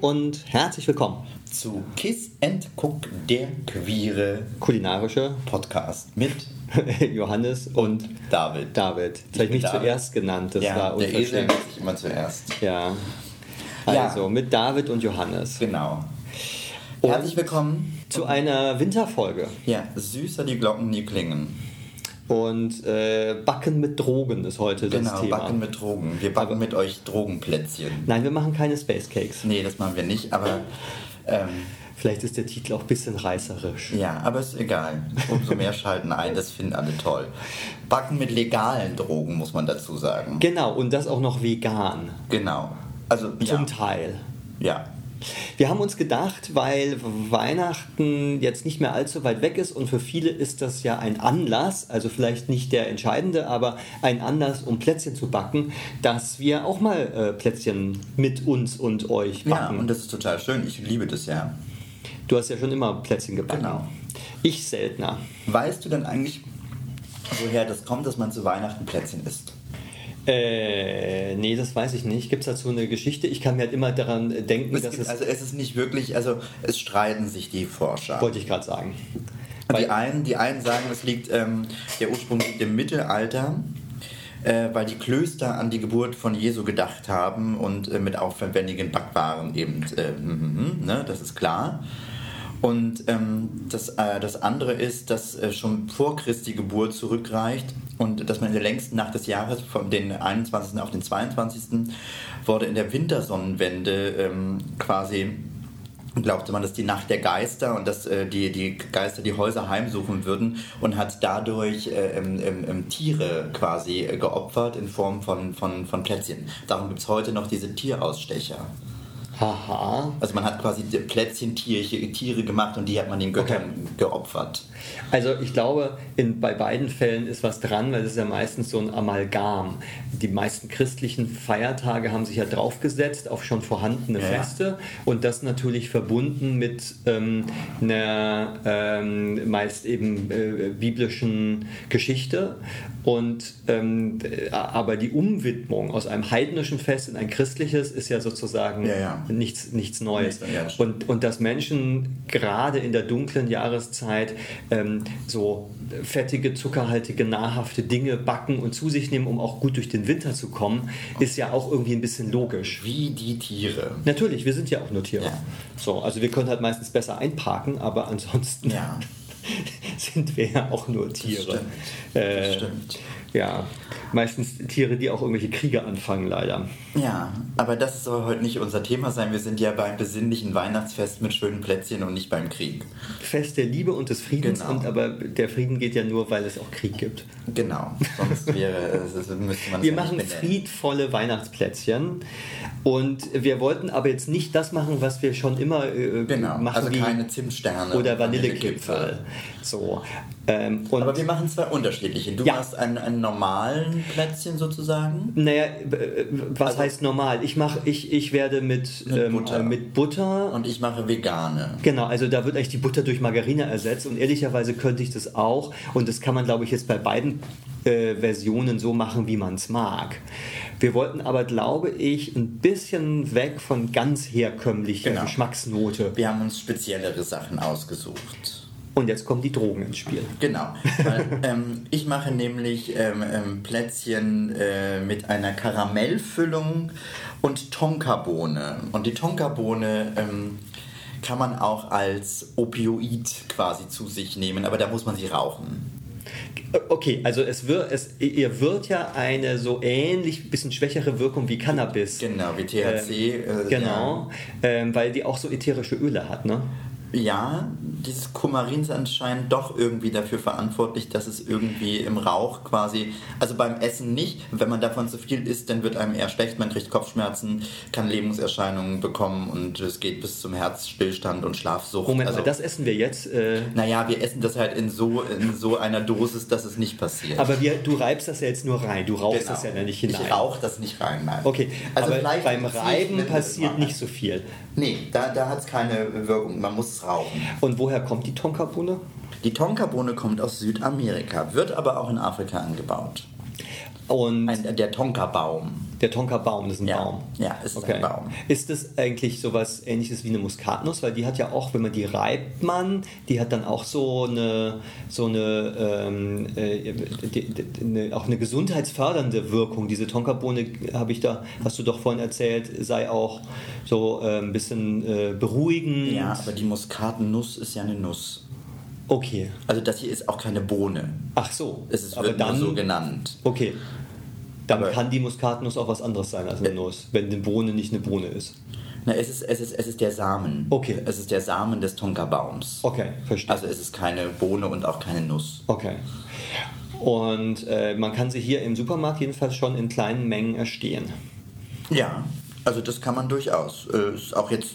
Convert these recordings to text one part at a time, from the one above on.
Und herzlich willkommen zu Kiss and Cook, der queere kulinarische Podcast mit Johannes und David. David. Das habe ich mich zuerst genannt. Das ja, war der Esel nennt sich immer zuerst. Ja. Ja. Also mit David und Johannes. Genau. Und Herzlich willkommen. Zu einer Winterfolge. Ja, süßer die Glocken, die klingen. Und äh, Backen mit Drogen ist heute das Genau, Thema. backen mit Drogen. Wir backen mit euch Drogenplätzchen. Nein, wir machen keine Space Cakes. Nee, das machen wir nicht, aber ähm, Vielleicht ist der Titel auch ein bisschen reißerisch. ja, aber ist egal. Umso mehr schalten ein, das finden alle toll. Backen mit legalen Drogen, muss man dazu sagen. Genau, und das auch noch vegan. Genau. Also, Zum ja. Teil. ja. Wir haben uns gedacht, weil Weihnachten jetzt nicht mehr allzu weit weg ist und für viele ist das ja ein Anlass, also vielleicht nicht der entscheidende, aber ein Anlass, um Plätzchen zu backen, dass wir auch mal äh, Plätzchen mit uns und euch Ja, backen. und das ist total schön. Ich liebe das ja. du hast ja schon immer Plätzchen gebacken. Genau. Ich seltener. Weißt du denn eigentlich, woher das kommt, dass man zu Weihnachten Plätzchen isst? Äh, nee, das weiß ich nicht. Gibt es dazu eine Geschichte? Ich kann mir halt immer daran denken, Es dass gibt, es. also es ist nicht wirklich, also es streiten sich die Forscher. wollte ich gerade sagen. Die Weil- einen, die einen sagen, es liegt, ähm, der Ursprung liegt im Mittelalter, äh, weil die Klöster an die Geburt von Jesu gedacht haben und äh, mit aufwendigen Backwaren eben, äh, mhm, ne, das ist klar. Und ähm, das, äh, das andere ist, dass äh, schon vor Christi Geburt zurückreicht und dass man in der längsten Nacht des Jahres, vom den 21. auf den 22. wurde in der Wintersonnenwende ähm, quasi glaubte man, dass die Nacht der Geister und dass äh, die, die Geister die Häuser heimsuchen würden und hat dadurch äh, ähm, ähm, ähm, Tiere quasi äh, geopfert in Form von, von, von Plätzchen. Darum gibt es heute noch diese Tierausstecher. Haha. Also man hat quasi Plätzchentiere Tiere gemacht und die hat man den Göttern geopfert. Also ich glaube, in, bei beiden Fällen ist was dran, weil es ist ja meistens so ein Amalgam. Die meisten christlichen Feiertage haben sich ja draufgesetzt auf schon vorhandene Ja. Feste und das natürlich verbunden mit ähm, einer ähm, meist eben äh, biblischen Geschichte. Und ähm, äh, aber die Umwidmung aus einem heidnischen Fest in ein christliches ist ja sozusagen Ja, ja. Nichts, nichts Neues. Das und, und dass Menschen gerade in der dunklen Jahreszeit ähm, so fettige, zuckerhaltige, nahrhafte Dinge backen und zu sich nehmen, um auch gut durch den Winter zu kommen, ist ja auch irgendwie ein bisschen logisch. Wie die Tiere. Natürlich, wir sind ja auch nur Tiere. Ja. So, also wir können halt meistens besser einparken, aber ansonsten Ja. sind wir ja auch nur Tiere. stimmt. Das Äh, stimmt. Ja, meistens Tiere, die auch irgendwelche Kriege anfangen, leider. Ja, aber das soll heute nicht unser Thema sein. Wir sind ja beim besinnlichen Weihnachtsfest mit schönen Plätzchen und nicht beim Krieg. Fest der Liebe und des Friedens, Genau. und aber der Frieden geht ja nur, weil es auch Krieg gibt. Genau, sonst wäre müsste man Wir ja machen friedvolle Weihnachtsplätzchen und wir wollten aber jetzt nicht das machen, was wir schon immer äh, Genau, machen, also wie keine Zimtsterne oder Vanillekipferl. So. Ähm, Aber wir machen zwei unterschiedliche. Du Ja. machst einen, einen normalen Plätzchen sozusagen. naja, was heißt normal? Ich mache, ich, ich werde mit, Mit ähm, Butter. äh, mit Butter Und ich mache vegane. Genau, also da wird eigentlich die Butter durch Margarine ersetzt und ehrlicherweise könnte ich das auch und das kann man glaube ich jetzt bei beiden äh, Versionen so machen, wie man es mag. Wir wollten aber, glaube ich, ein bisschen weg von ganz herkömmlicher Genau. Geschmacksnote. Wir haben uns speziellere Sachen ausgesucht. Und jetzt kommen die Drogen ins Spiel. Genau. Weil, ähm, ich mache nämlich ähm, ähm, Plätzchen äh, mit einer Karamellfüllung und Tonkabohne. Und die Tonkabohne ähm, kann man auch als Opioid quasi zu sich nehmen, aber da muss man sie rauchen. Okay, also es wird, es, ihr wird ja eine so ähnlich, bisschen schwächere Wirkung wie Cannabis. Genau, wie THC. äh, Genau, ähm, weil die auch so ätherische Öle hat, ne? Ja, dieses Kumarin ist anscheinend doch irgendwie dafür verantwortlich, dass es irgendwie im Rauch quasi, also beim Essen nicht, wenn man davon zu viel isst, dann wird einem eher schlecht, man kriegt Kopfschmerzen, kann Lähmungserscheinungen bekommen und es geht bis zum Herzstillstand und Schlafsucht. Moment also, mal, das essen wir jetzt. Äh, naja, wir essen das halt in so, in so einer Dosis, dass es nicht passiert. aber wir, du reibst das ja jetzt nur rein, du rauchst Genau. das ja nicht hinein. Ich rauche das nicht rein, nein. Okay, also aber beim Reiben passiert nicht so viel. Nee, da, da hat es keine Wirkung, man muss es rauchen. Und woher kommt die Tonkabohne? Die Tonkabohne kommt aus Südamerika, wird aber auch in Afrika angebaut. Und Ein, der Tonkabaum. Der Tonka-Baum, das ist ein Ja. Baum. Ja, ist ein Baum. Ist das eigentlich sowas ähnliches wie eine Muskatnuss? Weil die hat ja auch, wenn man die reibt man, die hat dann auch so eine, so eine, ähm, äh, die, die, eine auch eine gesundheitsfördernde Wirkung. Diese Tonkabohne habe ich da, hast du doch vorhin erzählt, sei auch so äh, ein bisschen äh, beruhigend. Ja, aber die Muskatnuss ist ja eine Nuss. Okay. Also das hier ist auch keine Bohne. Ach so. Es ist, aber wird dann, nur so genannt. Okay. Dann kann die Muskatnuss auch was anderes sein als eine Nuss, wenn eine Bohne nicht eine Bohne ist. Na, es ist, es ist, es ist der Samen. Okay. Es ist der Samen des Tonkabaums. Okay, verstehe. Also es ist keine Bohne und auch keine Nuss. Okay. Und äh, man kann sie hier im Supermarkt jedenfalls schon in kleinen Mengen erstehen. Ja, also das kann man durchaus. Äh, ist auch jetzt,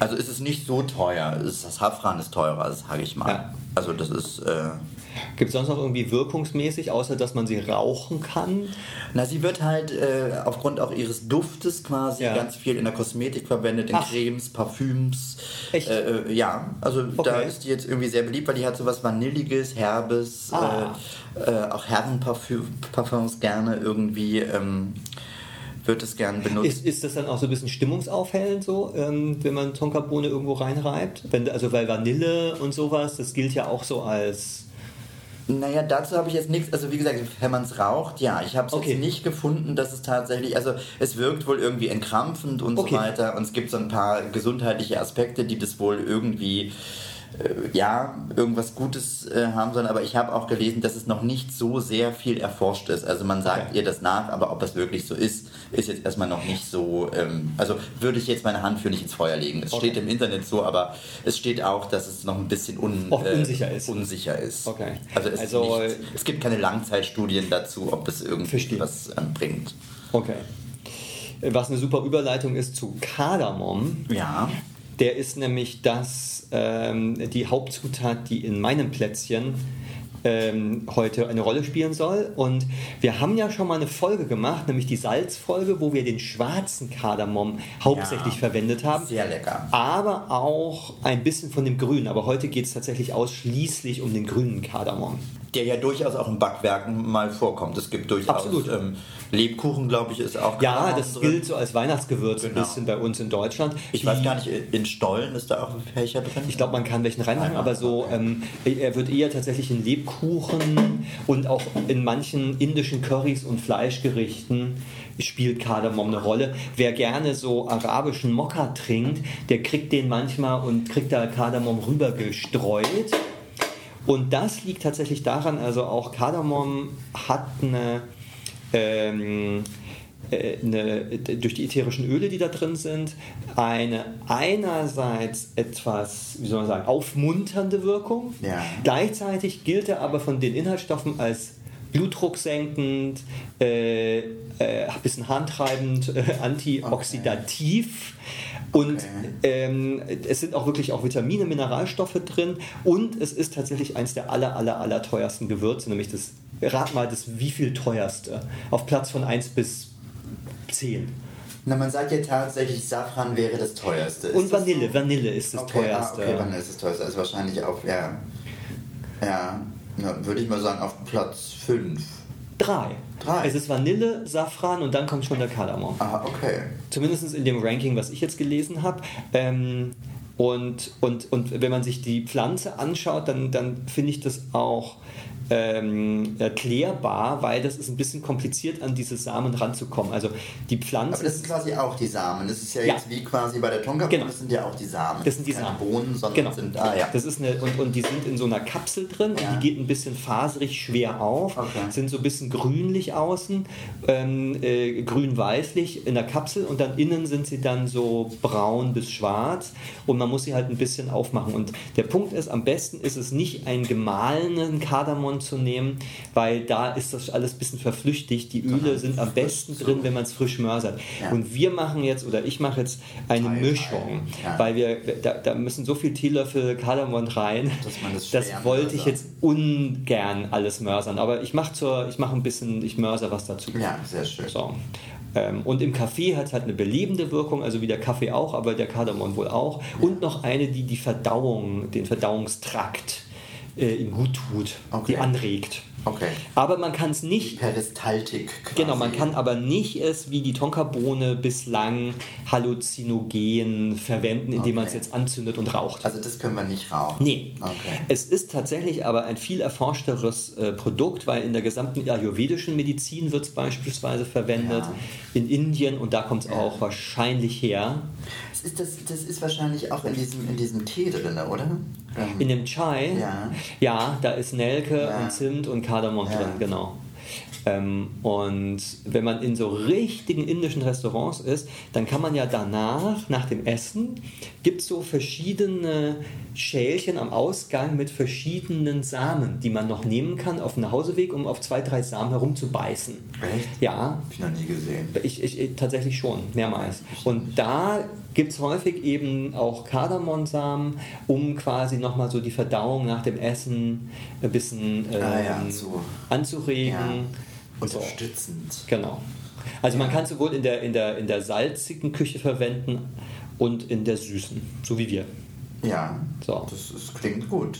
also ist es nicht so teuer. Das Safran ist teurer, sage ich mal. Ja. Also das ist, äh, Gibt es sonst noch irgendwie wirkungsmäßig, außer dass man sie rauchen kann? na sie wird halt äh, aufgrund auch ihres Duftes quasi Ja. ganz viel in der Kosmetik verwendet, in Ach. Cremes, Parfüms. Echt? Äh, äh, ja, also da Okay. ist die jetzt irgendwie sehr beliebt, weil die hat sowas Vanilliges, Herbes, Ah. äh, äh, auch Herrenparfums gerne irgendwie. Ähm, wird es gern benutzt. Ist, ist das dann auch so ein bisschen stimmungsaufhellend, so, ähm, wenn man Tonkabohne irgendwo reinreibt? Wenn, also weil Vanille und sowas, das gilt ja auch so als. Naja, dazu habe ich jetzt nichts, also wie gesagt, wenn man es raucht, ja, ich habe es Okay. jetzt nicht gefunden, dass es tatsächlich, also es wirkt wohl irgendwie entkrampfend und Okay. so weiter und es gibt so ein paar gesundheitliche Aspekte, die das wohl irgendwie, ja, irgendwas Gutes äh, haben sollen, aber ich habe auch gelesen, dass es noch nicht so sehr viel erforscht ist, also man sagt Okay. ihr das nach, aber ob das wirklich so ist, ist jetzt erstmal noch nicht so, ähm, also würde ich jetzt meine Hand für nicht ins Feuer legen. Es Okay. steht im Internet so, aber es steht auch, dass es noch ein bisschen un, Auch unsicher ist. Unsicher ist. Okay. Also es, Also, nicht, es gibt keine Langzeitstudien dazu, ob es irgendwie Verstehe. was ähm, bringt. Okay. Was eine super Überleitung ist zu Kardamom. Ja. Der ist nämlich das, ähm, die Hauptzutat, die in meinem Plätzchen ähm, heute eine Rolle spielen soll. Und wir haben ja schon mal eine Folge gemacht, nämlich die Salzfolge, wo wir den schwarzen Kardamom hauptsächlich Ja. verwendet haben. Sehr lecker. Aber auch ein bisschen von dem Grünen. Aber heute geht es tatsächlich ausschließlich um den grünen Kardamom. Der ja durchaus auch in Backwerken mal vorkommt. Es gibt durchaus. Ähm, Lebkuchen, glaube ich, ist auch Ja, das drin. gilt so als Weihnachtsgewürz Genau. ein bisschen bei uns in Deutschland. Ich Die- weiß gar nicht, in Stollen ist da auch Fächer drin? Ich glaube, man kann welchen reinmachen, aber so, ähm, er wird eher tatsächlich in Lebkuchen und auch in manchen indischen Currys und Fleischgerichten spielt Kardamom eine Rolle. Wer gerne so arabischen Mokka trinkt, der kriegt den manchmal und kriegt da Kardamom rübergestreut. Und das liegt tatsächlich daran, also auch Kardamom hat eine, ähm, äh, eine, durch die ätherischen Öle, die da drin sind, eine einerseits etwas, wie soll man sagen, aufmunternde Wirkung. Ja. Gleichzeitig gilt er aber von den Inhaltsstoffen als blutdrucksenkend, äh, äh, ein bisschen harntreibend, äh, antioxidativ. Und Okay. ähm, es sind auch wirklich auch Vitamine, Mineralstoffe drin und es ist tatsächlich eins der aller, aller, aller teuersten Gewürze, nämlich das, rat mal, das wie viel teuerste, auf Platz von 1 bis 10. Na, man sagt ja tatsächlich, Safran wäre das teuerste. Ist Und Vanille, so? Vanille ist das okay, teuerste. Ah, okay, Vanille ist das teuerste. Also wahrscheinlich auf, ja, ja, ja würde ich mal sagen, auf Platz 5. Drei. Drei. Es ist Vanille, Safran und dann kommt schon der Kardamom. Ah, okay. Zumindest in dem Ranking, was ich jetzt gelesen habe. Ähm, und, und, und wenn man sich die Pflanze anschaut, dann, dann finde ich das auch ähm, erklärbar, weil das ist ein bisschen kompliziert, an diese Samen ranzukommen. Also die Pflanze Aber das sind quasi auch die Samen. Das ist ja, Ja. jetzt wie quasi bei der Tonka, Genau. das sind ja auch die Samen. Das sind die Keine Samen. Bohnen, sondern Genau. sind, ah ja. Das ist eine, und, und die sind in so einer Kapsel drin Ja. und die geht ein bisschen faserig schwer auf, Okay. sind so ein bisschen grünlich außen, ähm, äh, grün-weißlich in der Kapsel und dann innen sind sie dann so braun bis schwarz und man muss sie halt ein bisschen aufmachen. Und der Punkt ist, am besten ist es nicht einen gemahlenen Kardamom zu nehmen, weil da ist das alles ein bisschen verflüchtigt. Die Öle sind am besten drin, wenn man es frisch mörsert. Ja. Und wir machen jetzt, oder ich mache jetzt eine Teil, Mischung, Teil. Ja. weil wir, da, da müssen so viel Teelöffel Kardamom rein, das wollte ich jetzt ungern alles mörsern. Aber ich mache zur, ich mache ein bisschen, ich mörser was dazu. Ja, sehr schön. So. Ähm, und im Kaffee hat es halt eine belebende Wirkung, also wie der Kaffee auch, aber der Kardamom wohl auch. Und noch eine, die die Verdauung, den Verdauungstrakt äh, ihm gut tut, Okay. die anregt. Okay. Aber man kann es nicht Peristaltik. Quasi. Genau, man kann aber nicht es wie die Tonkabohne bislang halluzinogen verwenden, indem man es Okay. jetzt anzündet und raucht. Also das können wir nicht rauchen. Nee. Okay. Es ist tatsächlich aber ein viel erforschteres äh, Produkt, weil in der gesamten ayurvedischen Medizin wird es beispielsweise verwendet, Ja. in Indien und da kommt es auch wahrscheinlich her. Das ist, das, das ist wahrscheinlich auch in diesem, in diesem Tee drin, oder? Ähm, In dem Chai, Ja. ja, da ist Nelke Ja. und Zimt und Kardamom Ja. drin, genau. Ähm, und wenn man in so richtigen indischen Restaurants ist, dann kann man ja danach, nach dem Essen, gibt es so verschiedene Schälchen am Ausgang mit verschiedenen Samen, die man noch nehmen kann auf dem Nachhauseweg, um auf zwei, drei Samen herumzubeißen. Echt? Ja, Hab ich noch nie gesehen. ich, ich, ich tatsächlich schon, mehrmals. Und da gibt es häufig eben auch Kardamonsamen, um quasi nochmal so die Verdauung nach dem Essen ein bisschen ähm, Ah ja, zu- anzuregen. Ja. So. Unterstützend. Genau. Also man kann es sowohl in der, in, der, in der salzigen Küche verwenden und in der süßen, so wie wir. Ja, So. das, das klingt gut.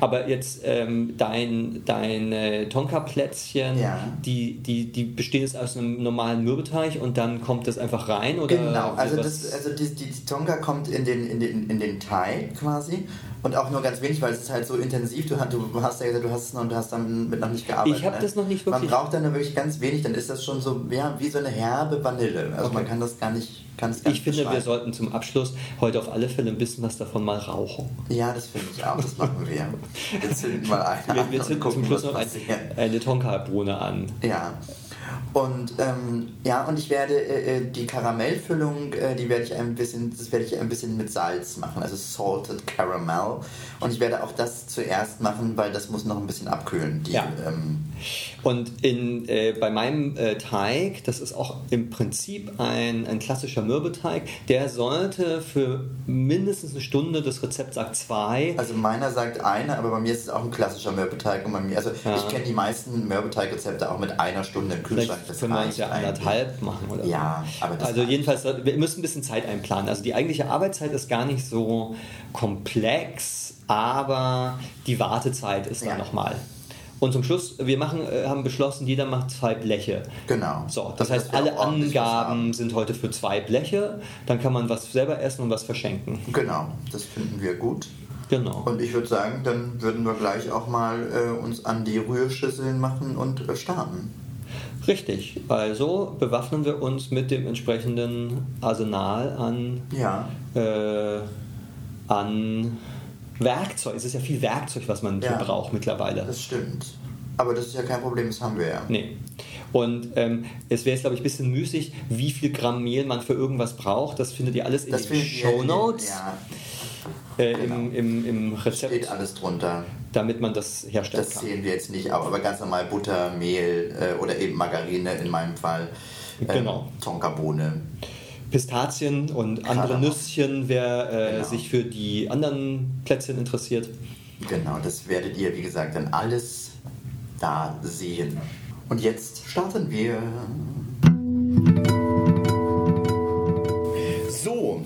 Aber jetzt ähm, dein, deine Tonka-Plätzchen, Ja. die, die, die bestehen jetzt aus einem normalen Mürbeteig und dann kommt das einfach rein? Oder Genau, also, das, also die, die, die Tonga kommt in den, in, den, in den Teig quasi und auch nur ganz wenig, weil es ist halt so intensiv. Du, hast- du hast ja gesagt, du hast es noch und du hast damit noch nicht gearbeitet. Ich hab das noch nicht Man wirklich- braucht dann wirklich ganz wenig, dann ist das schon so ja, wie so eine herbe Vanille. Also Okay. man kann das gar nicht, kann es gar Ich nicht finde, wir sollten zum Abschluss heute auf alle Fälle ein bisschen was davon mal rauchen. Ja, das finde ich auch, das machen wir. Wir zünden mal eine Wir, an wir zünden gucken, zum Schluss noch ein, eine Tonka-Bohne an. Ja. Und ähm, ja, und ich werde äh, äh, die Karamellfüllung, äh, die werde ich ein bisschen, das werde ich ein bisschen mit Salz machen, also salted caramel. Und ich werde auch das zuerst machen, weil das muss noch ein bisschen abkühlen. Die, Ja. ähm, Und in, äh, bei meinem äh, Teig, das ist auch im Prinzip ein, ein klassischer Mürbeteig, der sollte für mindestens eine Stunde, das Rezept sagt zwei, also meiner sagt eine, aber bei mir ist es auch ein klassischer Mürbeteig. Und bei mir, also Ja. ich kenne die meisten Mürbeteig-Rezepte auch mit einer Stunde im Kühlschrank. vielleicht Das können wir reicht ja anderthalb machen oder so. Ja, aber das Also jedenfalls, wir müssen ein bisschen Zeit einplanen. Also die eigentliche Arbeitszeit ist gar nicht so komplex, aber die Wartezeit ist Ja. dann nochmal. Und zum Schluss, wir machen, äh, haben beschlossen, jeder macht zwei Bleche. Genau. So, das Also, heißt, alle. Angaben sind heute für zwei Bleche. Dann kann man was selber essen und was verschenken. Genau, das finden wir gut. Genau. Und ich würde sagen, dann würden wir gleich auch mal äh, uns an die Rührschüsseln machen und äh, starten. Richtig. Also bewaffnen wir uns mit dem entsprechenden Arsenal an, Ja, äh, an Werkzeug. Es ist ja viel Werkzeug, was man Ja. braucht mittlerweile. das stimmt. Aber das ist ja kein Problem, das haben wir ja. Nee. Und ähm, es wäre jetzt, glaube ich, ein bisschen müßig, wie viel Gramm Mehl man für irgendwas braucht. Das findet ihr alles in Das den Show Notes, Ja, äh, genau. im, im, im Rezept, steht alles drunter. damit man das herstellen Das kann. sehen wir jetzt nicht, aber ganz normal Butter, Mehl äh, oder eben Margarine in meinem Fall. Ähm, Genau. Tonkabohne. Pistazien und andere Kardamom. Nüsschen, wer äh, Genau. sich für die anderen Plätzchen interessiert. Genau, das werdet ihr, wie gesagt, dann alles da sehen. Und jetzt starten wir. So,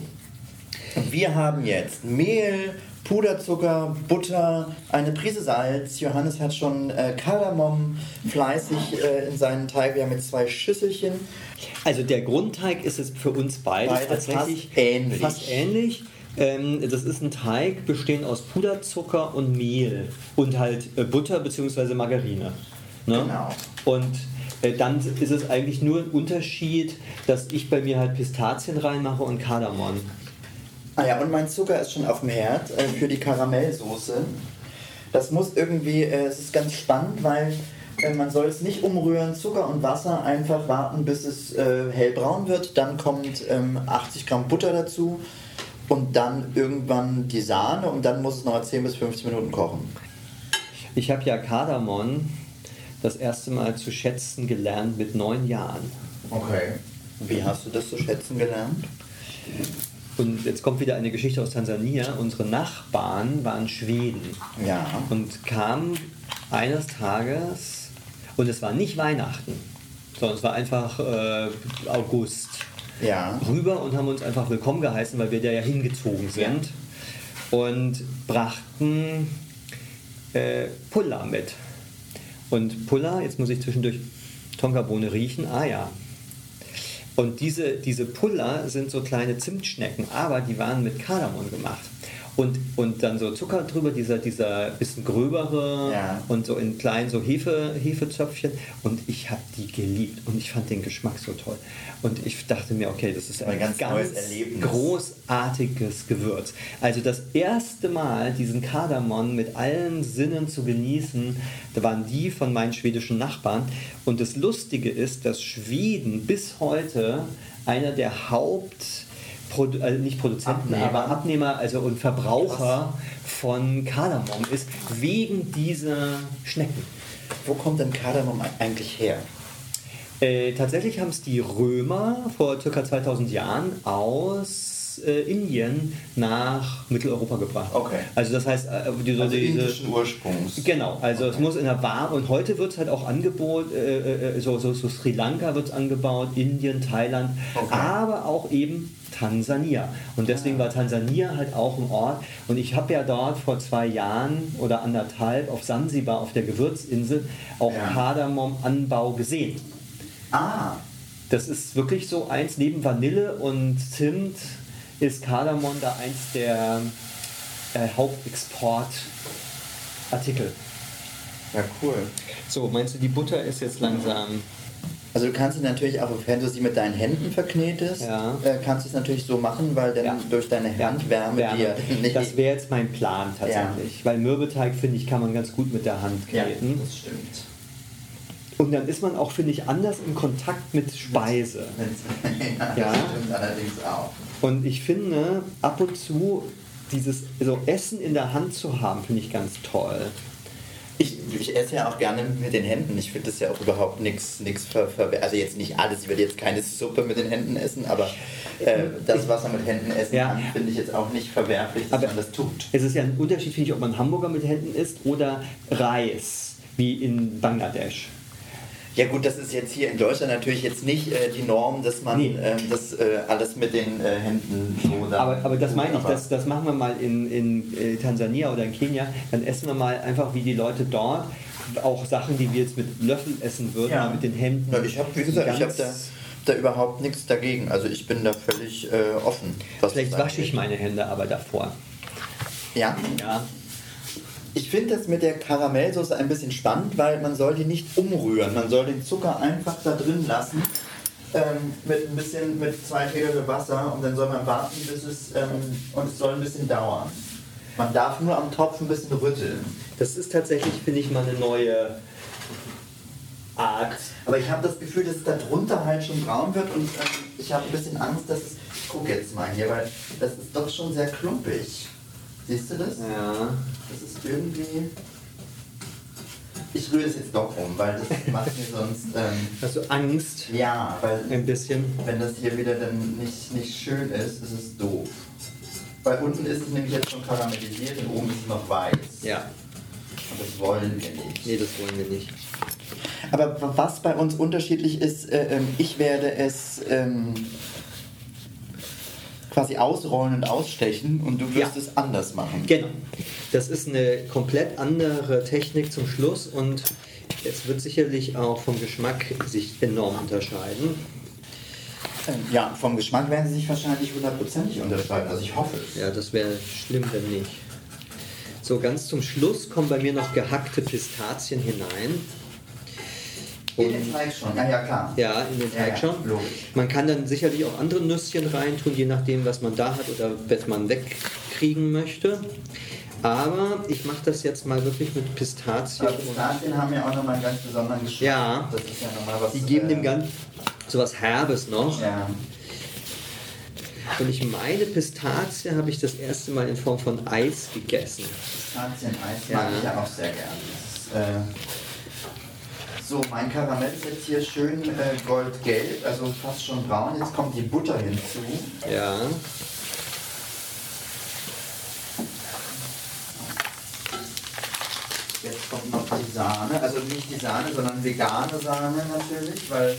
wir haben jetzt Mehl, Puderzucker, Butter, eine Prise Salz. Johannes hat schon äh, Kardamom fleißig äh, in seinen Teig. Wir haben jetzt zwei Schüsselchen. Also der Grundteig ist es für uns beide, Beide tatsächlich fast ähnlich. Fast ähnlich. Ähm, das ist ein Teig bestehend aus Puderzucker und Mehl und halt äh, Butter bzw. Margarine. Ne? Genau. Und äh, dann ist es eigentlich nur ein Unterschied, dass ich bei mir halt Pistazien reinmache und Kardamom. Ah ja, und mein Zucker ist schon auf dem Herd äh, für die Karamellsoße. Das muss irgendwie, äh, es ist ganz spannend, weil äh, man soll es nicht umrühren, Zucker und Wasser, einfach warten, bis es äh, hellbraun wird. Dann kommt ähm, 80 Gramm Butter dazu und dann irgendwann die Sahne und dann muss es noch 10 bis 15 Minuten kochen. Ich habe ja Kardamom das erste Mal zu schätzen gelernt mit neun Jahren. Okay. Wie hast du das zu schätzen gelernt? Und jetzt kommt wieder eine Geschichte aus Tansania. Unsere Nachbarn waren Schweden. Ja. und kam eines Tages, und es war nicht Weihnachten, sondern es war einfach äh, August, Ja. rüber und haben uns einfach willkommen geheißen, weil wir da ja hingezogen sind und brachten äh, Pulla mit. Und Pulla, jetzt muss ich zwischendurch Tonkabohne riechen. Ah ja. Und diese, diese Pulla sind so kleine Zimtschnecken, aber die waren mit Kardamom gemacht. Und, und dann so Zucker drüber, dieser, dieser bisschen gröbere Ja. und so in kleinen so Hefe, Hefezöpfchen. Und ich habe die geliebt und ich fand den Geschmack so toll. Und ich dachte mir, okay, das ist ein, Ein ganz ganz, großartiges Gewürz. Also das erste Mal diesen Kardamom mit allen Sinnen zu genießen, da waren die von meinen schwedischen Nachbarn. Und das Lustige ist, dass Schweden bis heute einer der Haupt Produ also nicht Produzenten, Abnehmer. aber Abnehmer also und Verbraucher von Kardamom ist, wegen dieser Schnecken. Wo kommt denn Kardamom eigentlich her? Äh, tatsächlich haben es die Römer vor ca. 2000 Jahren aus äh, Indien nach Mitteleuropa gebracht. Okay. Also das heißt, äh, die, so Also diese, indischen Ursprungs. Genau, also es Okay. muss in der Bar und heute wird es halt auch angeboten, äh, äh, so, so, so Sri Lanka wird es angebaut, Indien, Thailand, Okay. aber auch eben Tansania. Und deswegen war Tansania halt auch ein Ort. Und ich habe ja dort vor zwei Jahren oder anderthalb auf Sansibar auf der Gewürzinsel auch Ja. Kardamom-Anbau gesehen. Ah, Das ist wirklich so eins, neben Vanille und Zimt ist Kardamom da eins der äh, Hauptexportartikel. ja cool. So, meinst du, die Butter ist jetzt langsam. Also du kannst sie natürlich auch, wenn du sie mit deinen Händen verknetest, Ja. äh, kannst du es natürlich so machen, weil dann Ja. durch deine Handwärme Wärme. dir nicht... Das wäre jetzt mein Plan tatsächlich. Weil Mürbeteig, finde ich, kann man ganz gut mit der Hand ja, kneten. das stimmt. Und dann ist man auch, finde ich, anders im Kontakt mit Speise. ja, Ja. das stimmt allerdings auch. Und ich finde, ab und zu dieses so Essen in der Hand zu haben, finde ich ganz toll. Ich, ich esse ja auch gerne mit den Händen. Ich finde das ja auch überhaupt nichts nichts ver, ver Also jetzt nicht alles, ich würde jetzt keine Suppe mit den Händen essen, aber äh, das, was man mit Händen essen Ja. kann, finde ich jetzt auch nicht verwerflich, dass Aber man das tut. Es ist ja ein Unterschied, finde ich, ob man Hamburger mit Händen isst oder Reis, wie in Bangladesch. Ja gut, das ist jetzt hier in Deutschland natürlich jetzt nicht äh, die Norm, dass man Nee. ähm, das äh, alles mit den äh, Händen so da Aber, aber das meine ich, das, das machen wir mal in, in äh, Tansania oder in Kenia. Dann essen wir mal einfach wie die Leute dort auch Sachen, die wir jetzt mit Löffel essen würden, Ja. mit den Händen. Ja, ich habe, wie gesagt, ich habe da, da überhaupt nichts dagegen. Also ich bin da völlig äh, offen. was Vielleicht wasche ich meine Hände aber davor. Ja, Ja. Ich finde das mit der Karamellsoße ein bisschen spannend, weil man soll die nicht umrühren. Man soll den Zucker einfach da drin lassen. Ähm, mit ein bisschen, mit zwei Teelöffel Wasser und dann soll man warten, bis es, ähm, und es soll ein bisschen dauern. Man darf nur am Topf ein bisschen rütteln. Das ist tatsächlich, finde ich, mal eine neue Art. Aber ich habe das Gefühl, dass es da drunter halt schon braun wird und ähm, ich habe ein bisschen Angst, dass es. Ich gucke jetzt mal hier, weil das ist doch schon sehr klumpig. Siehst du das? Ja. Das ist irgendwie. Ich rühre es jetzt doch um, weil das macht mir sonst. Ähm, Hast du Angst? ja, weil Ein bisschen. wenn das hier wieder dann nicht, nicht schön ist, ist es doof. Weil unten ist es nämlich jetzt schon karamellisiert und oben ist es noch weiß. Ja. Und das wollen wir nicht. Nee, das wollen wir nicht. Aber was bei uns unterschiedlich ist, äh, ähm, ich werde es ähm, quasi ausrollen und ausstechen und du wirst Ja. es anders machen. Genau. Das ist eine komplett andere Technik zum Schluss und es wird sicherlich auch vom Geschmack sich enorm unterscheiden. Ähm, ja, vom Geschmack werden sie sich wahrscheinlich hundertprozentig unterscheiden. Also ich hoffe es. Ja, das wäre schlimm, wenn nicht. So, ganz zum Schluss kommen bei mir noch gehackte Pistazien hinein. In den Teig schon, ja, ja klar. Ja, in den Ja, Teig ja, schon. logisch. Man kann dann sicherlich auch andere Nüsschen reintun, je nachdem, was man da hat oder was man wegkriegen möchte. Aber ich mache das jetzt mal wirklich mit Pistazien. Aber Pistazien haben ja auch nochmal einen ganz besonderen Geschmack. Ja. Das ist ja nochmal was. Die geben dem äh, Ganzen sowas Herbes noch. Ja. Und ich meine, Pistazie habe ich das erste Mal in Form von Eis gegessen. Pistazieneis Ja. mag ich ja auch sehr gerne. So, mein Karamell ist jetzt hier schön äh, goldgelb, also fast schon braun. Jetzt kommt die Butter hinzu. Ja. Jetzt kommt noch die Sahne, also nicht die Sahne, sondern vegane Sahne natürlich, weil.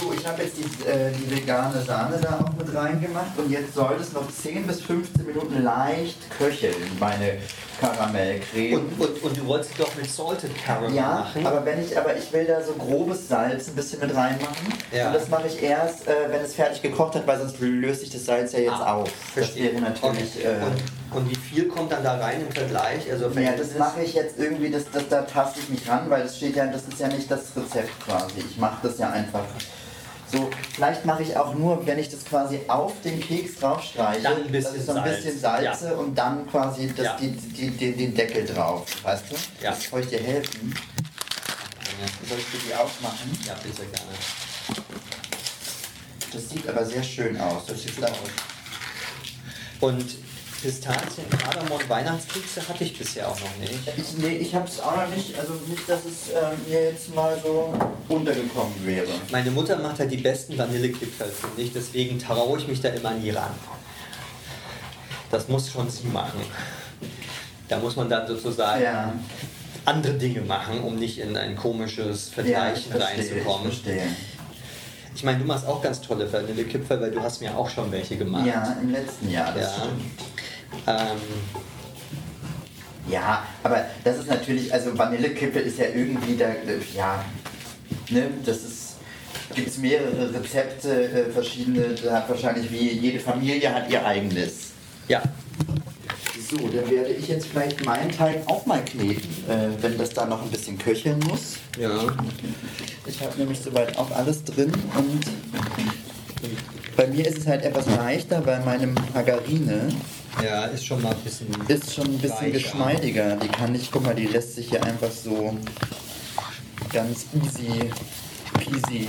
So, ich ich habe jetzt die, äh, die vegane Sahne da auch mit reingemacht und jetzt soll es noch 10 bis 15 Minuten leicht köcheln, meine Karamellcreme. Und, und, und du wolltest doch mit Salted Caramel ja, machen. aber wenn ich, aber ich will da so grobes Salz ein bisschen mit reinmachen. Ja. Und das mache ich erst, äh, wenn es fertig gekocht hat, weil sonst löst sich das Salz ja jetzt Ah, auf. verstehe. Das wäre natürlich. Und, Äh, und, und wie viel kommt dann da rein im Vergleich? Also ja, das mache ich jetzt irgendwie, das, das, da taste ich mich ran, weil das steht ja, das ist ja nicht das Rezept quasi. Ich mache das ja einfach. So, vielleicht mache ich auch nur, wenn ich das quasi auf den Keks draufstreiche, Dann ein bisschen dass ich so ein Salz. bisschen salze und dann quasi das, Ja. die, die, die, den Deckel drauf, weißt du? Ja. Das soll ich dir helfen? Soll ich dir die aufmachen? Ja, bitte gerne. Das sieht aber sehr schön aus. Das sieht dann Und Pistazien, Kardamom, Weihnachtskekse hatte ich bisher auch noch nicht. ich, nee, ich habe es auch noch nicht, also nicht, dass es äh, mir jetzt mal so untergekommen wäre. Meine Mutter macht halt die besten Vanillekipferl, finde ich, deswegen traue ich mich da immer nie ran. Das muss schon sie machen. Da muss man dann sozusagen Ja, andere Dinge machen, um nicht in ein komisches Vergleichen ja, verstehe, reinzukommen. Ich verstehe. Ich meine, du machst auch ganz tolle Vanillekipferl, weil du hast mir auch schon welche gemacht. Ja, im letzten Jahr, das Ja. stimmt. Ähm, Ja, aber das ist natürlich, also Vanillekippe ist ja irgendwie da, ja, ne, das ist, gibt es mehrere Rezepte, äh, verschiedene, da hat wahrscheinlich wie jede Familie hat ihr eigenes. ja, So, dann werde ich jetzt vielleicht meinen Teig auch mal kneten, äh, wenn das da noch ein bisschen köcheln muss. ja. Ich habe nämlich soweit auch alles drin und bei mir ist es halt etwas leichter, bei meinem Margarine Ja, ist schon mal ein bisschen. ist schon ein bisschen weicher. geschmeidiger. Die kann ich, guck mal, die lässt sich hier einfach so ganz easy peasy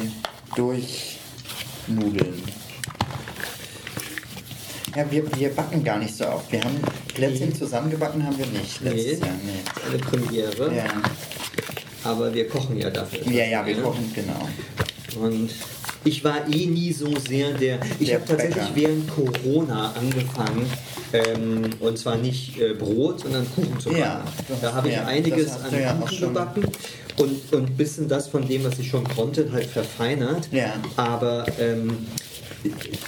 durchnudeln. Ja, wir, wir backen gar nicht so oft. Wir haben Plätzchen zusammengebacken, haben wir nicht letztes Nee. Jahr. Nee. Eine Premiere. Ja. Aber wir kochen ja dafür. ja, ja, wir Ne? kochen, genau. Und ich war eh nie so sehr der. Ich habe tatsächlich während Corona angefangen, ähm, und zwar nicht äh, Brot, sondern Kuchen zu backen. Ja, da habe ich mir- einiges an ja Kuchen gebacken und, und ein bisschen das von dem, was ich schon konnte, halt verfeinert. Ja. Aber ähm,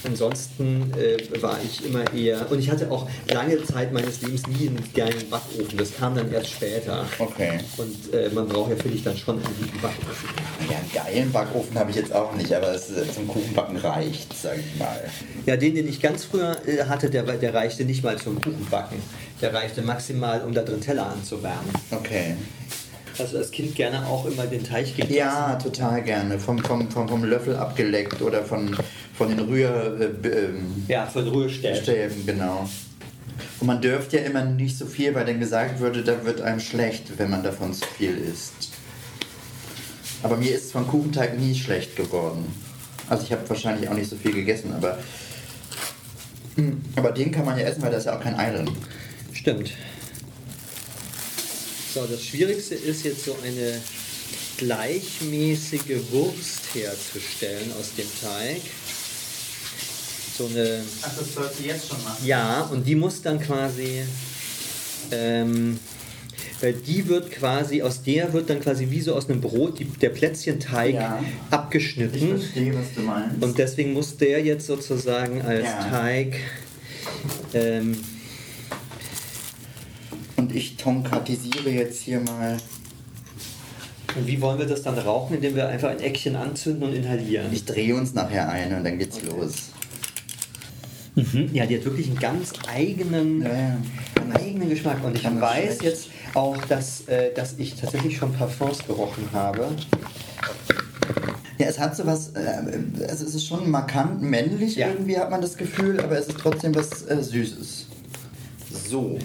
ansonsten äh, war ich immer eher. Und ich hatte auch lange Zeit meines Lebens nie einen geilen Backofen. Das kam dann erst später. Okay. Und äh, man braucht ja, finde ich, dann schon einen guten Backofen. Ja, einen geilen Backofen habe ich jetzt auch nicht, aber es, äh, zum Kuchenbacken reicht, sag ich mal. Ja, den, den ich ganz früher äh, hatte, der, der reichte nicht mal zum Kuchenbacken. Der reichte maximal, um da drin Teller anzuwärmen. Okay. Hast du als Kind gerne auch immer den Teig gegessen? Ja, total gerne. Vom, vom, vom, vom Löffel abgeleckt oder von, von den Rührstäben, äh, ähm, Ja, von Rührstäben. genau. Und man dürfte ja immer nicht so viel, weil dann gesagt würde, da wird einem schlecht, wenn man davon zu viel isst. Aber mir ist von Kuchenteig nie schlecht geworden. Also ich habe wahrscheinlich auch nicht so viel gegessen, aber, Mm, aber den kann man ja essen, weil da ist ja auch kein Ei drin. Stimmt. So, das Schwierigste ist jetzt so eine gleichmäßige Wurst herzustellen aus dem Teig. So eine Ach, das sollst du jetzt schon machen. Ja, und die muss dann quasi, ähm, weil die wird quasi, aus der wird dann quasi wie so aus einem Brot die, der Plätzchenteig Ja. Ich abgeschnitten. verstehe, was du meinst. Und deswegen muss der jetzt sozusagen als Ja. Teig, ähm, Und ich tonkatisiere jetzt hier mal. und wie wollen wir das dann rauchen, indem wir einfach ein Eckchen anzünden und inhalieren? Ich drehe uns nachher ein und dann geht's los. Mhm. Ja, die hat wirklich einen ganz eigenen, Ja, ja. einen eigenen Geschmack. Und ich Kann weiß jetzt auch, dass, äh, dass ich tatsächlich schon Parfums gerochen habe. Ja, es hat so was, äh, also es ist schon markant männlich Ja. irgendwie, hat man das Gefühl, aber es ist trotzdem was äh, Süßes. So,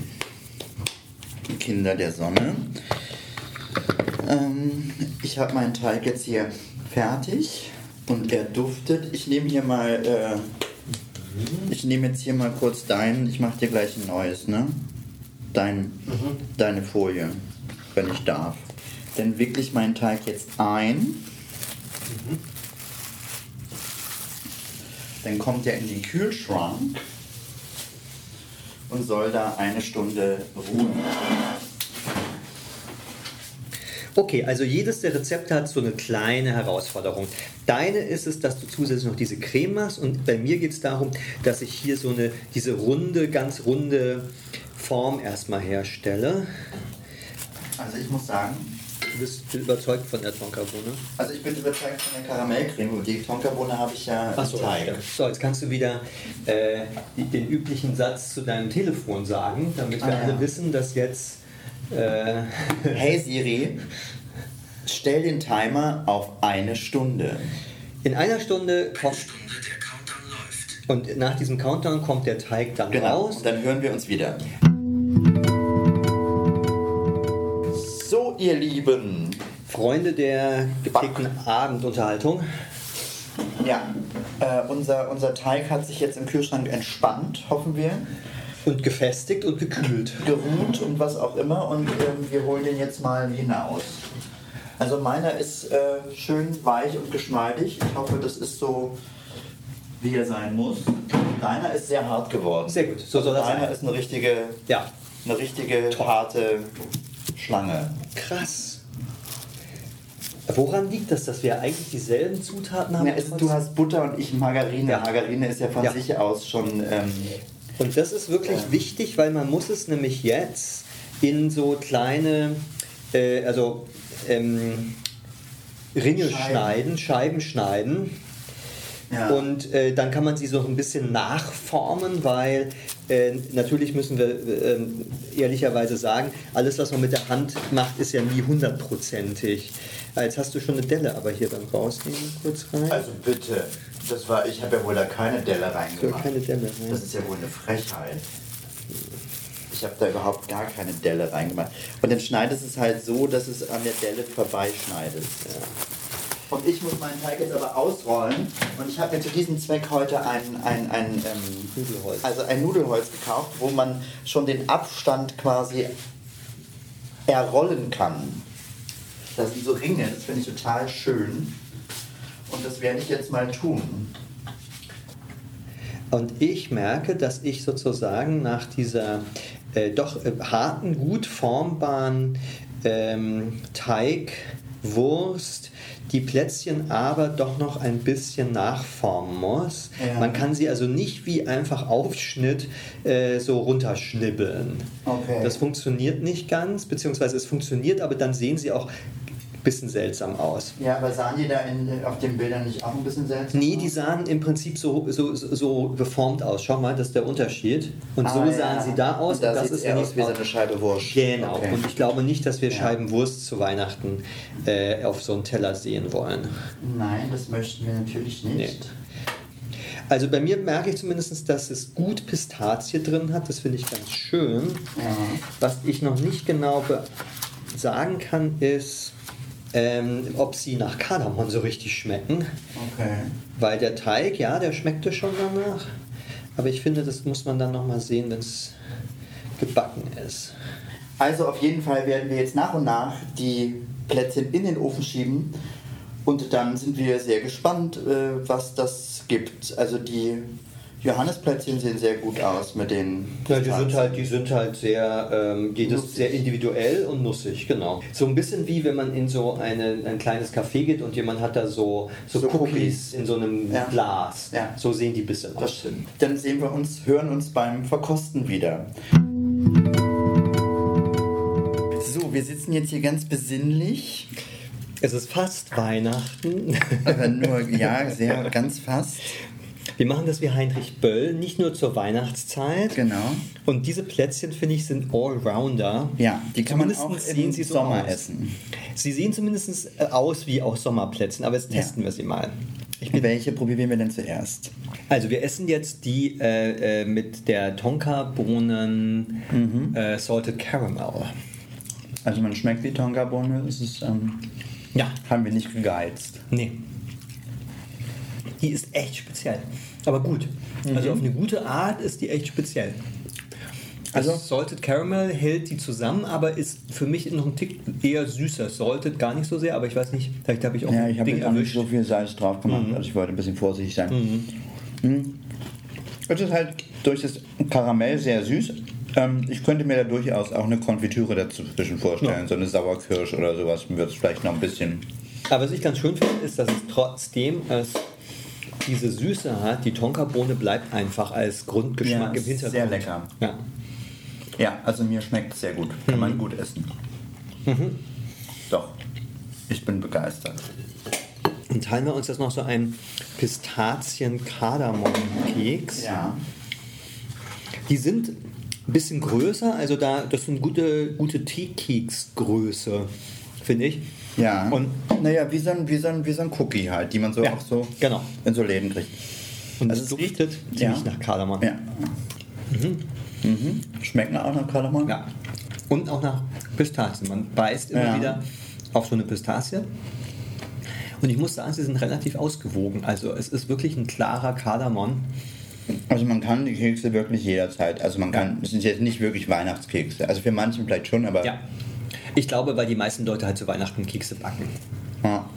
Kinder der Sonne. Ähm, ich habe meinen Teig jetzt hier fertig und er duftet. Ich nehme hier mal, äh, ich nehme jetzt hier mal kurz deinen, ich mache dir gleich ein neues, ne? Dein, Deine Folie, wenn ich darf. Dann wickle ich meinen Teig jetzt ein. Dann kommt er in den Kühlschrank und soll da eine Stunde ruhen. Okay, also jedes der Rezepte hat so eine kleine Herausforderung. Deine ist es, dass du zusätzlich noch diese Creme machst und bei mir geht es darum, dass ich hier so eine, diese runde, ganz runde Form erstmal herstelle. Also ich muss sagen, Du bist überzeugt von der Tonkabohne? also ich bin überzeugt von der Karamellcreme und die Tonkabohne habe ich ja im Achso, Teig. so, jetzt kannst du wieder äh, den üblichen Satz zu deinem Telefon sagen, damit wir Ah, ja. alle wissen, dass jetzt. Äh, Hey Siri, stell den Timer auf eine Stunde. in einer Stunde kommt. Stunde der Countdown läuft. Und nach diesem Countdown kommt der Teig dann Genau, raus. und dann hören wir uns wieder. So, ihr Lieben. Freunde der geprägten Abendunterhaltung. Ja, äh, unser, unser Teig hat sich jetzt im Kühlschrank entspannt, hoffen wir. Und gefestigt und gekühlt. Geruht und was auch immer. Und ähm, wir holen den jetzt mal hinaus. Also meiner ist äh, schön weich und geschmeidig. Ich hoffe, das ist so, wie er sein muss. Deiner ist sehr hart geworden. Sehr gut, so soll das Deiner sein. ist eine richtige, Ja, eine richtige harte Schlange. krass. Woran liegt das, dass wir eigentlich dieselben Zutaten haben? Ja, es, du hast Butter und ich Margarine. Ja. Margarine ist ja von Ja. sich aus schon. Ähm, Und das ist wirklich Ja. wichtig, weil man muss es nämlich jetzt in so kleine, äh, also ähm, Ringe Scheiben. schneiden, Scheiben schneiden. ja. Und äh, dann kann man sie so ein bisschen nachformen, weil äh, natürlich müssen wir äh, ehrlicherweise sagen, alles, was man mit der Hand macht, ist ja nie hundertprozentig. Jetzt hast du schon eine Delle, aber hier beim Rausnehmen kurz rein. also bitte, das war, ich habe ja wohl da keine Delle reingemacht. keine Delle rein. Das ist ja wohl eine Frechheit. Ich habe da überhaupt gar keine Delle reingemacht. Und dann schneidest es halt so, dass es an der Delle vorbeischneidet. Und ich muss meinen Teig jetzt aber ausrollen. Und ich habe mir zu diesem Zweck heute ein, ein, ein, ähm, Nudelholz. also ein Nudelholz gekauft, wo man schon den Abstand quasi errollen kann. Das sind so Ringe, das finde ich total schön. Und das werde ich jetzt mal tun. Und ich merke, dass ich sozusagen nach dieser äh, doch äh, harten, gut formbaren ähm, Teigwurst die Plätzchen aber doch noch ein bisschen nachformen muss. Ja. Man kann sie also nicht wie einfach Aufschnitt äh, so runterschnibbeln. Okay. Das funktioniert nicht ganz, beziehungsweise es funktioniert, aber dann sehen sie auch bisschen seltsam aus. Ja, aber sahen die da in, auf den Bildern nicht auch ein bisschen seltsam Nee, die sahen im Prinzip so, so, so- so geformt aus. Schau mal, das ist der Unterschied. Und so Ah, ja. sahen sie da aus. Und da das ist eher aus wie so eine Scheibe Wurst. Genau. Okay. Und ich glaube nicht, dass wir Ja. Scheiben Wurst zu Weihnachten äh, auf so einem Teller sehen wollen. Nein, das möchten wir natürlich nicht. Nee. Also bei mir merke ich zumindest, dass es gut Pistazie drin hat. Das finde ich ganz schön. Ja. Was ich noch nicht genau sagen kann, ist, ähm, ob sie nach Kardamom so richtig schmecken. Okay. Weil der Teig, ja, der schmeckte schon danach. Aber ich finde, das muss man dann nochmal sehen, wenn es gebacken ist. Also auf jeden Fall werden wir jetzt nach und nach die Plätzchen in den Ofen schieben und dann sind wir sehr gespannt, äh, was das gibt. Also die Johannesplätzchen sehen sehr gut aus mit den Ja, die sind halt, die sind halt sehr, ähm, jedes Nussig. sehr individuell und nussig, genau. So ein bisschen wie wenn man in so eine, ein kleines Café geht und jemand hat da so, so, So Cookies, Cookies. in so einem Ja. Glas. Ja. So sehen die ein bisschen Das aus. stimmt. Dann sehen wir uns, hören uns beim Verkosten wieder. So, wir sitzen jetzt hier ganz besinnlich. Es ist fast Weihnachten. Aber nur, ja, sehr, ganz fast. Wir machen das wie Heinrich Böll, nicht nur zur Weihnachtszeit. Genau. Und diese Plätzchen, finde ich, sind Allrounder. Ja, die kann man auch Zumindest im sehen sie so Sommer aus. essen. Sie sehen zumindest äh, aus wie auch Sommerplätzchen, aber jetzt Ja. testen wir sie mal. Ich bin, Welche probieren wir denn zuerst? also wir essen jetzt die äh, äh, mit der Tonka-Bohnen Mhm. äh, Salted Caramel. Also man schmeckt die Tonkabohne, es ist, ähm, Ja, haben wir nicht gegeizt. nee. Die ist echt speziell. Aber gut. Also auf eine gute Art ist die echt speziell. Also Also- Salted Caramel hält die zusammen, aber ist für mich noch ein Tick eher süßer. Salted gar nicht so sehr, aber ich weiß nicht, vielleicht habe ich auch Ja, ich habe Ding erwischt. so viel Salz drauf gemacht, also ich wollte ein bisschen vorsichtig sein. Mhm. Es ist halt durch das Karamell sehr süß, Ähm, ich könnte mir da durchaus auch eine Konfitüre dazwischen vorstellen, Ja. so eine Sauerkirsch oder sowas wird es vielleicht noch ein bisschen. Aber was ich ganz schön finde, ist, dass es trotzdem es diese Süße hat. Die Tonkabohne bleibt einfach als Grundgeschmack Ja, im Hintergrund. sehr lecker. Ja. Ja, also mir schmeckt es sehr gut. Kann man gut essen. Doch, ich bin begeistert. Und teilen wir uns jetzt noch so einen Pistazien-Kardamom-Keks. Ja. Die sind ein bisschen größer, also da, das sind gute, gute Teekeksgröße, finde ich. Ja. Und, naja, wie so, ein, wie, so ein, wie so ein Cookie halt, die man so Ja, auch so genau. in so Läden kriegt. und Also es duftet ziemlich ja. nach Kardamom. Ja. Mhm. Schmecken auch nach Kardamom? Ja. Und auch nach Pistazien. Man beißt immer Ja. wieder auf so eine Pistazie. Und ich muss sagen, sie sind relativ ausgewogen. Also es ist wirklich ein klarer Kardamom. Also man kann die Kekse wirklich jederzeit. Also man kann, es sind jetzt nicht wirklich Weihnachtskekse. Also für manchen vielleicht schon, aber Ja. Ich glaube, weil die meisten Leute halt zu Weihnachten Kekse backen. Ja.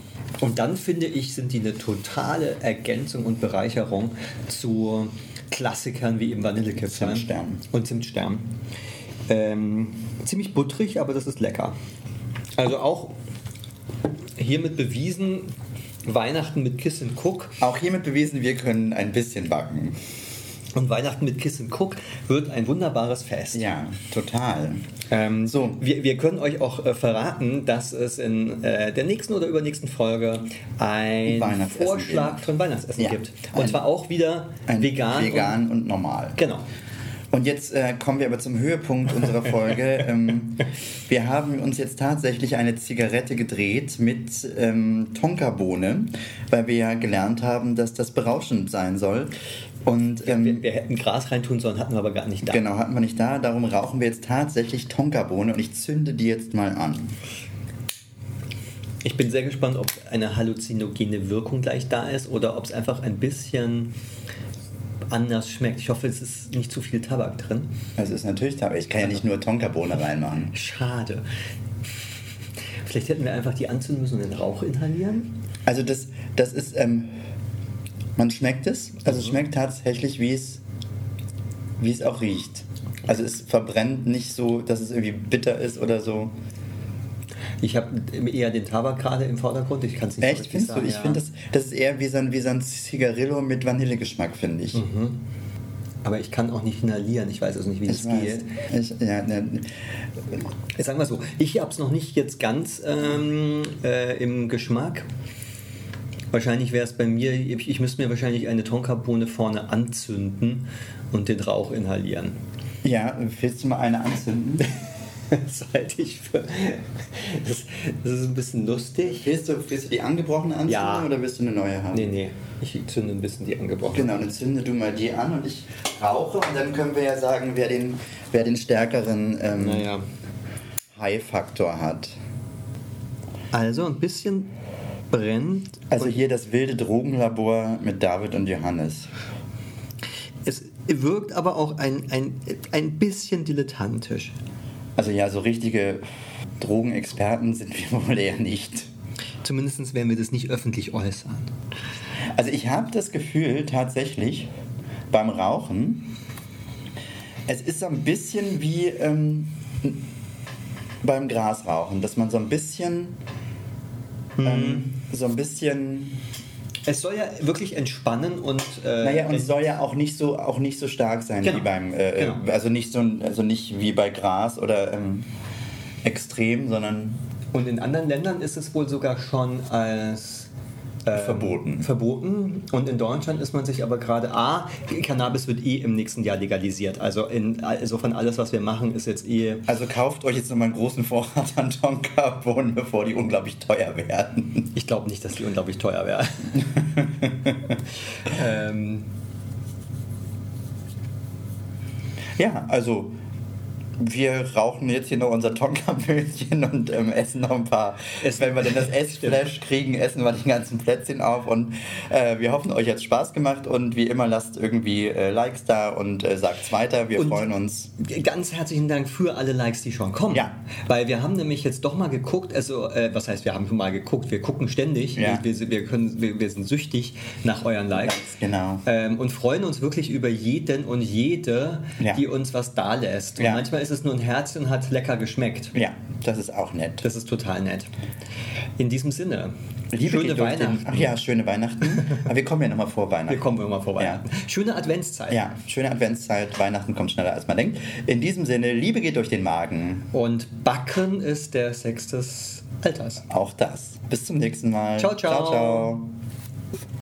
Und dann finde ich, sind die eine totale Ergänzung und Bereicherung zu Klassikern wie eben Vanillekipferl Zimtstern. und Zimtstern. Ähm, ziemlich butterig, aber das ist lecker. Also auch hiermit bewiesen, Weihnachten mit Kiss and Cook Auch hiermit bewiesen, wir können ein bisschen backen. Und Weihnachten mit Kiss and Cook wird ein wunderbares Fest. Ja, total. Ähm, So. wir, wir können euch auch äh, verraten, dass es in äh, der nächsten oder übernächsten Folge ein Weihnachtsessen Vorschlag gibt. von Weihnachtsessen Ja. gibt. Und Ein- zwar auch wieder vegan. vegan und, normal. Und, genau. Und jetzt äh, kommen wir aber zum Höhepunkt unserer Folge. ähm, wir haben uns jetzt tatsächlich eine Zigarette gedreht mit ähm, Tonkabohne, weil wir ja gelernt haben, dass das berauschend sein soll. Und ähm, Wir, wir hätten Gras reintun sollen, hatten wir aber gar nicht da. genau, hatten wir nicht da. Darum rauchen wir jetzt tatsächlich Tonkabohne und ich zünde die jetzt mal an. Ich bin sehr gespannt, ob eine halluzinogene Wirkung gleich da ist oder ob es einfach ein bisschen anders schmeckt. Ich hoffe, es ist nicht zu viel Tabak drin. Das ist natürlich, aber ich kann ja nicht nur Tonkabohne reinmachen. Schade. Vielleicht hätten wir einfach die anzünden müssen und den Rauch inhalieren. Also das, das ist, ähm, man schmeckt es. Also Mhm. es schmeckt tatsächlich, wie es, wie es auch riecht. Also es verbrennt nicht so, dass es irgendwie bitter ist oder so. Ich habe eher den Tabak gerade im Vordergrund. Ich kann es nicht so Echt, richtig findest du? sagen, Ich ja. finde, das, das ist eher wie so ein, wie so ein Zigarillo mit Vanillegeschmack, finde ich. Aber ich kann auch nicht inhalieren. Ich weiß also nicht, wie Ich das weiß. geht. Ich, ja, ne, sagen wir so, ich habe es noch nicht jetzt ganz ähm, äh, im Geschmack. Wahrscheinlich wäre es bei mir, ich, ich müsste mir wahrscheinlich eine Tonkabohne vorne anzünden und den Rauch inhalieren. ja, willst du mal eine anzünden? Das halte ich für. Das, das ist ein bisschen lustig. willst, du, willst du die angebrochene anzünden Ja. oder willst du eine neue haben? Nee, nee, ich zünde ein bisschen die angebrochen. Genau, dann zünde du mal die an und ich rauche und dann können wir ja sagen, wer den, wer den stärkeren ähm, Naja. High-Faktor hat. Also ein bisschen brennt. Also hier das wilde Drogenlabor mit David und Johannes. Es wirkt aber auch ein, ein, ein bisschen dilettantisch. Also ja, so richtige Drogenexperten sind wir wohl eher nicht. Zumindest werden wir das nicht öffentlich äußern. Also ich habe das Gefühl tatsächlich beim Rauchen, es ist so ein bisschen wie ähm, beim Grasrauchen, dass man so ein bisschen, ähm, so ein bisschen, Es soll ja wirklich entspannen und. Äh, naja, und es soll ja auch nicht so, auch nicht so stark sein Genau. wie beim, äh, Genau. also nicht so, also nicht wie bei Gras oder ähm, extrem, sondern und in anderen Ländern ist es wohl sogar schon als. Ähm, Verboten. Verboten. Und in Deutschland ist man sich aber gerade. A, Cannabis wird eh im nächsten Jahr legalisiert. Also in, insofern alles, was wir machen, ist jetzt eh. Also kauft euch jetzt nochmal einen großen Vorrat an Tonkabohnen, bevor die unglaublich teuer werden. Ich glaube nicht, dass die unglaublich teuer wäre. ähm, Ja, also wir rauchen jetzt hier noch unser Tonkamöhnchen und ähm, essen noch ein paar. Essen. Wenn wir denn das Essflash kriegen, essen wir die ganzen Plätzchen auf. Und äh, wir hoffen, euch hat Spaß gemacht. Und wie immer, lasst irgendwie äh, Likes da und äh, sagt's weiter. Wir Und- freuen uns. Ganz herzlichen Dank für alle Likes, die schon kommen. Ja. Weil wir haben nämlich jetzt doch mal geguckt, also äh, was heißt, wir haben schon mal geguckt, wir gucken ständig. Ja. Wir, wir, wir, können, wir, wir sind süchtig nach euren Likes. Genau. Ähm, und freuen uns wirklich über jeden und jede, Ja. die uns was da lässt. Und Ja. manchmal ist es nur ein Herz und hat lecker geschmeckt. Ja, das ist auch nett. Das ist total nett. In diesem Sinne, Liebe schöne den- Weihnachten. Ach ja, schöne Weihnachten. Aber wir kommen ja nochmal vor Weihnachten. Wir kommen immer vor Weihnachten. Schöne Adventszeit. Ja, schöne Adventszeit. Weihnachten kommt schneller, als man denkt. In diesem Sinne, Liebe geht durch den Magen. Und Backen ist der Sex des Alters. Auch das. Bis zum nächsten Mal. Ciao, ciao. ciao, ciao.